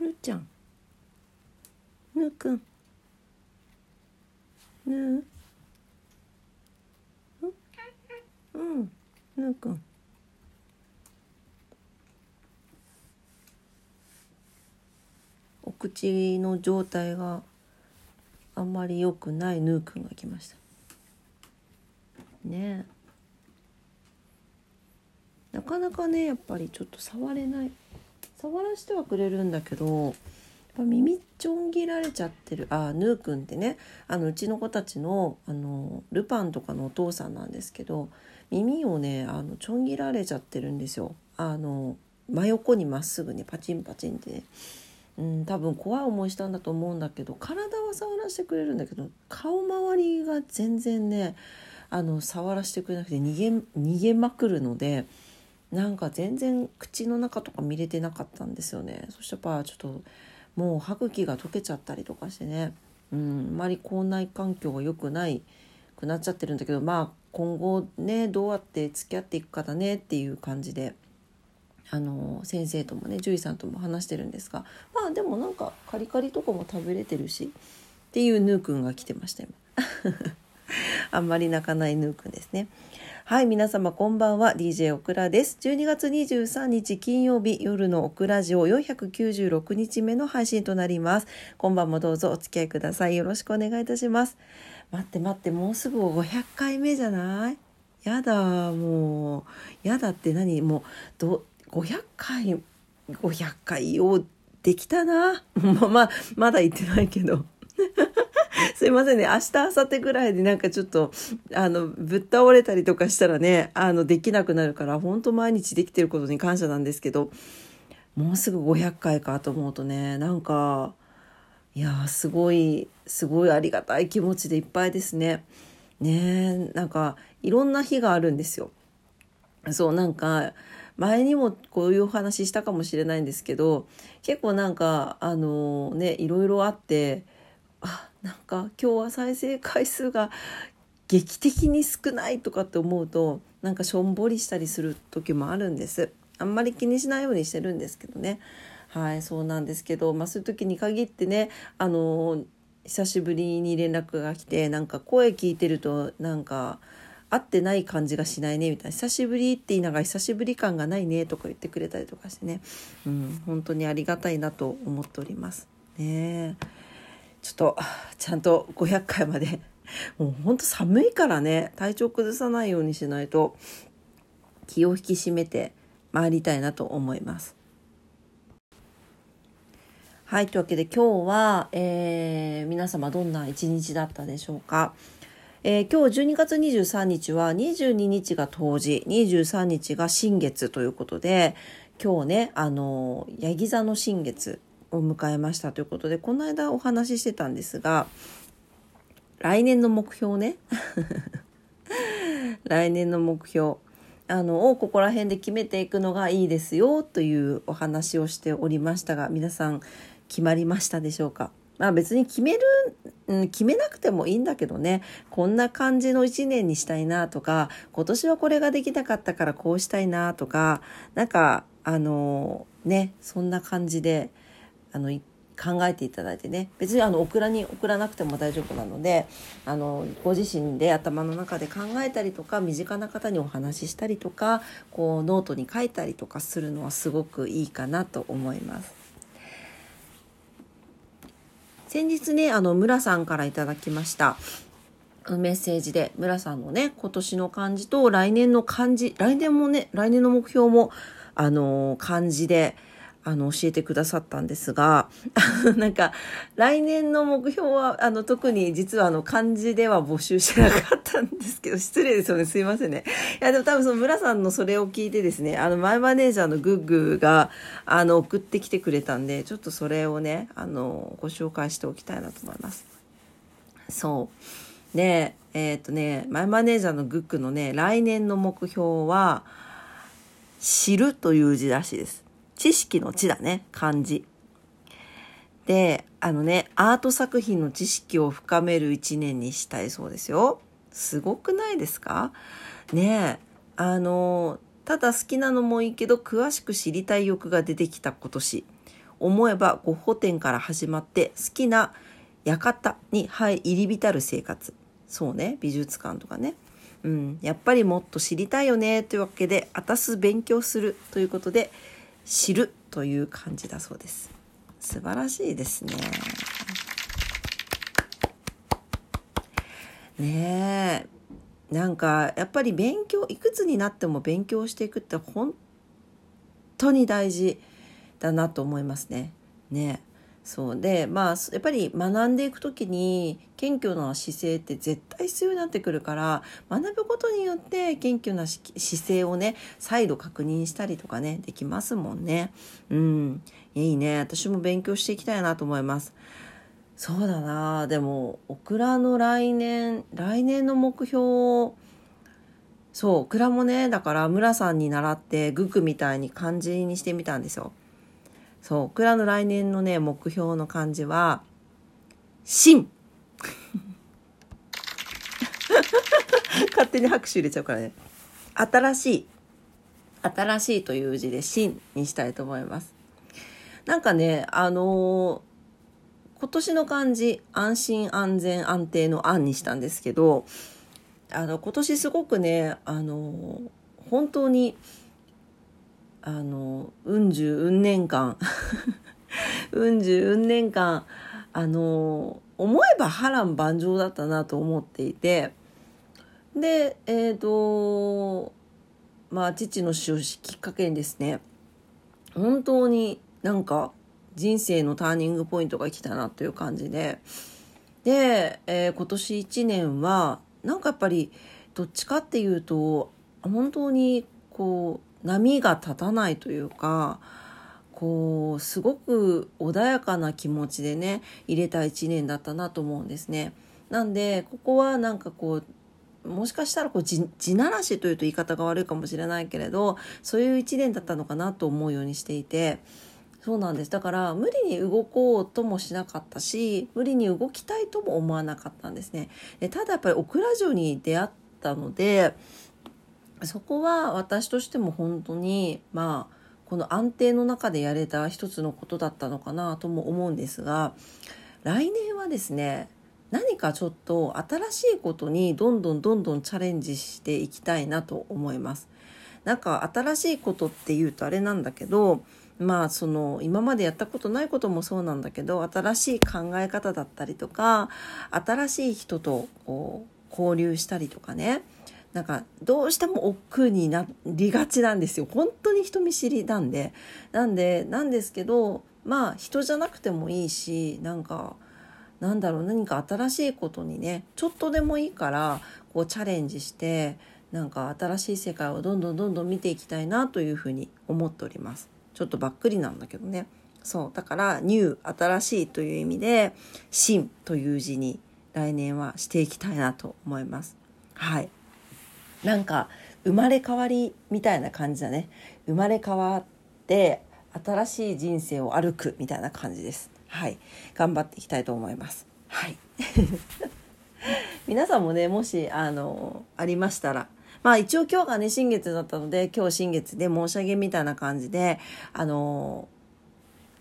ぬちゃん。ぬくん。ぬうん。ぬくん。お口の状態があんまり良くないぬーくんが来ました。ねなかなかねやっぱりちょっと触れない。触らせてはくれるんだけどやっぱ耳ちょん切られちゃってる。あヌーくんってね。あのうちの子たちのあのルパンとかのお父さんなんですけど耳をねあのちょん切られちゃってるんですよ。あの真横にまっすぐねパチンパチンってね。うん多分怖い思いしたんだと思うんだけど体は触らせてくれるんだけど顔周りが全然ねあの触らせてくれなくて逃げ逃げまくるのでなんか全然口の中とか見れてなかったんですよね。そしたらちょっともう歯茎が溶けちゃったりとかしてね。うんあまり口内環境が良くないくなっちゃってるんだけどまあ今後ねどうやって付き合っていくかだねっていう感じであの先生ともね獣医さんとも話してるんですがまあでもなんかカリカリとかも食べれてるしっていうヌーくんが来てました今 あんまり泣かないヌーくんですね。はい皆様こんばんは。DJ オクラです。12月23日金曜日夜のオクラジオ496日目の配信となります。今晩もどうぞお付き合いください。よろしくお願いいたします。待って待ってもうすぐ500回目じゃない？やだもう。やだって何？もうど500回500回をできたな？まままだ言ってないけど。すいませんね明日明後日ぐらいでなんかちょっとあのぶっ倒れたりとかしたらねあのできなくなるから本当毎日できてることに感謝なんですけどもうすぐ500回かと思うとねなんかいやすごいすごいありがたい気持ちでいっぱいですね。ねなんかいろんな日があるんですよ。そうなんか前にもこういうお話したかもしれないんですけど結構なんかあのねいろいろあってあなんか今日は再生回数が劇的に少ないとかって思うとなんかしょんぼりしたりする時もあるんです。あんまり気にしないようにしてるんですけどね。はいそうなんですけど、まあ、そういう時に限ってねあの久しぶりに連絡が来てなんか声聞いてるとなんか会ってない感じがしないねみたいな。久しぶりって言いながら久しぶり感がないねとか言ってくれたりとかしてね、うん、本当にありがたいなと思っておりますね。ちょっとちゃんと500回まで。もうほんと寒いからね。体調崩さないようにしないと気を引き締めて参りたいなと思います。はいというわけで今日は、えー、皆様どんな一日だったでしょうか。えー、今日12月23日は22日が冬至23日が新月ということで今日ねあのヤギ座の新月を迎えましたということでこの間お話ししてたんですが来年の目標ね。来年の目標。あのをここら辺で決めていくのがいいですよというお話をしておりましたが皆さん決まりましたでしょうか？まあ別に決める、うん、決めなくてもいいんだけどね、こんな感じの一年にしたいなとか、今年はこれができなかったからこうしたいなとか、なんか、あの、ね、そんな感じで、あの、考えていただいてね別にあのオクラに送らなくても大丈夫なのであのご自身で頭の中で考えたりとか身近な方にお話ししたりとかこうノートに書いたりとかするのはすごくいいかなと思います。先日ね、あの、村さんからいただきました。メッセージで、村さんのね、今年の漢字と来年の漢字、来年もね、来年の目標も、あの、漢字で、あの、教えてくださったんですが、なんか、来年の目標は、あの、特に実はあの、漢字では募集してなかったんですけど、失礼ですよね。すいませんね。いや、でも多分その村さんのそれを聞いてですね、あの、マイマネージャーのグッグが、あの、送ってきてくれたんで、ちょっとそれをね、あの、ご紹介しておきたいなと思います。そう。で、えー、っとね、マイマネージャーのグッグのね、来年の目標は、知るという字らしいです。知識の知だね、漢字。で、あのね、アート作品の知識を深める一年にしたいそうですよ。すごくないですか？ねえ、あの、ただ好きなのもいいけど、詳しく知りたい欲が出てきた今年。思えばゴッホ展から始まって好きな館に入り浸る生活そうね美術館とかねうん、やっぱりもっと知りたいよねというわけであたす勉強するということで知るという感じだそうです。素晴らしいですね。ねえ。なんかやっぱり勉強いくつになっても勉強していくって本当に大事だなと思いますね。ねそうでまあやっぱり学んでいく時に謙虚な姿勢って絶対必要になってくるから学ぶことによって謙虚な姿勢をね再度確認したりとかねできますもんね。うんいいね私も勉強していきたいなと思います。そうだなでもオクラの来年来年の目標そうオクラもねだから村さんに習ってグクみたいに漢字にしてみたんですよ。そう、オクラの来年のね、目標の漢字は、新 勝手に拍手入れちゃうからね。新しい。新しいという字で新にしたいと思います。なんかね、あのー、今年の漢字、安心安全安定の安にしたんですけど、あの、今年すごくね、あのー、本当にあのうん十うん年間。うん十うん年間あの思えば波乱万丈だったなと思っていて。でえっ、ー、とまあ父の死をきっかけにですね本当になんか人生のターニングポイントが来たなという感じで。で、えー、今年1年はなんかやっぱりどっちかっていうと本当にこう波が立たないというかこうすごく穏やかな気持ちでね入れた1年だったなと思うんですね。なんでここはなんかこうもしかしたらこう地ならしというと言い方が悪いかもしれないけれどそういう1年だったのかなと思うようにしていてそうなんですだから無理に動こうともしなかったし無理に動きたいとも思わなかったんですね。でただやっぱりオクラ城に出会ったのでそこは私としても本当にまあこの安定の中でやれた一つのことだったのかなとも思うんですが来年はですね何かちょっと新しいことにどんどんどんどんチャレンジしていきたいなと思います。なんか新しいことっていうとあれなんだけどまあその今までやったことないこともそうなんだけど新しい考え方だったりとか新しい人とこう交流したりとかねなんかどうしても億劫になりがちなんですよ。本当に人見知りなんで。なんでなんですけどまあ人じゃなくてもいいしなんかなんだろう何か新しいことにねちょっとでもいいからこうチャレンジしてなんか新しい世界をどんどんどんどん見ていきたいなというふうに思っております。ちょっとばっくりなんだけどね。そう。だからニュー新しいという意味で新という字に来年はしていきたいなと思います。はい。なんか生まれ変わりみたいな感じだね。生まれ変わって新しい人生を歩くみたいな感じです。はい。頑張っていきたいと思います。はい。皆さんもねもしあのありましたらまあ一応今日がね新月だったので今日新月で申し上げみたいな感じであの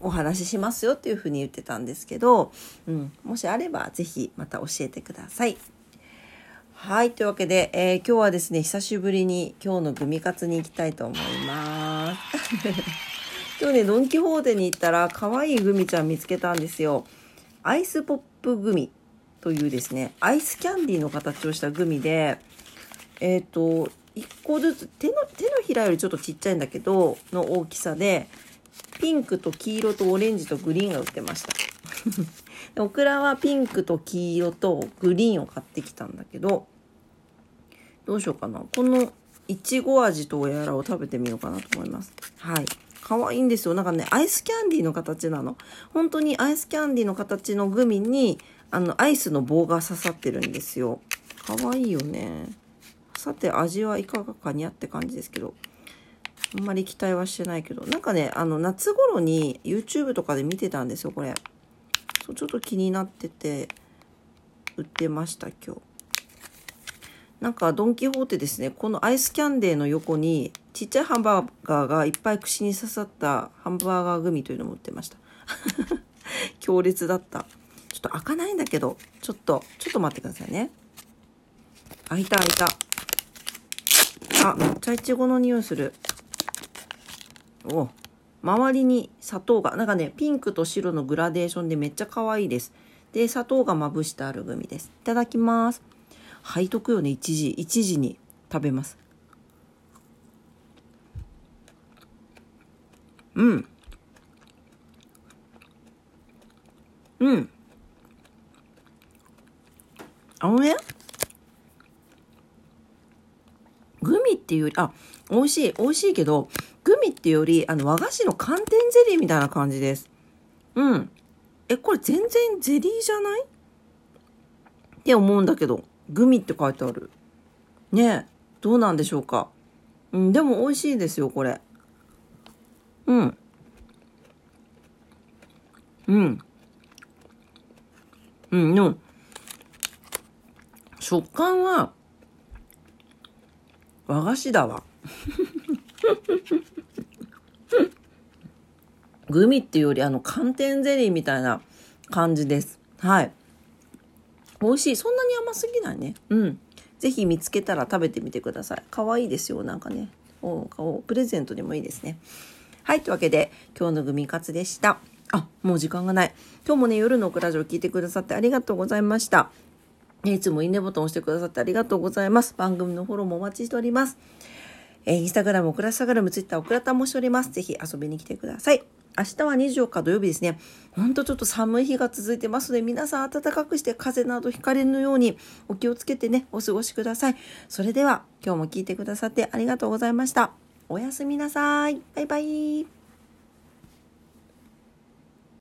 お話ししますよっていうふうに言ってたんですけど、うん、もしあれば是非また教えてください。はい。というわけで、えー、今日はですね、久しぶりに今日のグミカツに行きたいと思います。今日ね、ドン・キホーテに行ったら、可愛いグミちゃん見つけたんですよ。アイスポップグミというですね、アイスキャンディーの形をしたグミで、えっ、ー、と、1個ずつ、手の、手のひらよりちょっとちっちゃいんだけど、の大きさで、ピンクと黄色とオレンジとグリーンが売ってました。オクラはピンクと黄色とグリーンを買ってきたんだけど、どうしようかな。このいちご味とおやらを食べてみようかなと思います。はい。可愛いんですよ。なんかね、アイスキャンディーの形なの。本当にアイスキャンディーの形のグミに、あの、アイスの棒が刺さってるんですよ。可愛いよね。さて、味はいかがかにゃって感じですけど。あんまり期待はしてないけど。なんかね、あの、夏頃に YouTube とかで見てたんですよ、これ。そうちょっと気になってて売ってました今日。なんかドン・キホーテですね。このアイスキャンデーの横にちっちゃいハンバーガーがいっぱい串に刺さったハンバーガーグミというのを持ってました。強烈だった。ちょっと開かないんだけどちょっとちょっと待ってくださいね。開いた開いた。あめっちゃいちごの匂いする。お周りに砂糖がなんかねピンクと白のグラデーションでめっちゃ可愛いです。で砂糖がまぶしてあるグミです。いただきます。背徳よね1時。1時に食べます。うん。うん。あのねグミっていうよりあ美味しい。美味しいけどグミってよりあの和菓子の寒天ゼリーみたいな感じです。うん。えこれ全然ゼリーじゃない？って思うんだけどグミって書いてある。ねえどうなんでしょうか？うんでも美味しいですよこれ。うん。うん。うんの食感は和菓子だわ。グミっていうよりあの寒天ゼリーみたいな感じです。はい。美味しい。そんなに甘すぎないね。うん。是非見つけたら食べてみてください。可愛いですよなんかね。おおプレゼントにもいいですね。はいというわけで今日のグミカツでした。あもう時間がない。今日もね夜のクラジオ聞いてくださってありがとうございました。いつもいいねボタン押してくださってありがとうございます。番組のフォローもお待ちしております。えー、インスタグラム、オクラスタグラム、ツイッター、オクラタンもしております。ぜひ遊びに来てください。明日は24日土曜日ですね。ほんとちょっと寒い日が続いてますので、皆さん暖かくして風邪などひかれぬようにお気をつけてね、お過ごしください。それでは、今日も聞いてくださってありがとうございました。おやすみなさい。バイバイ。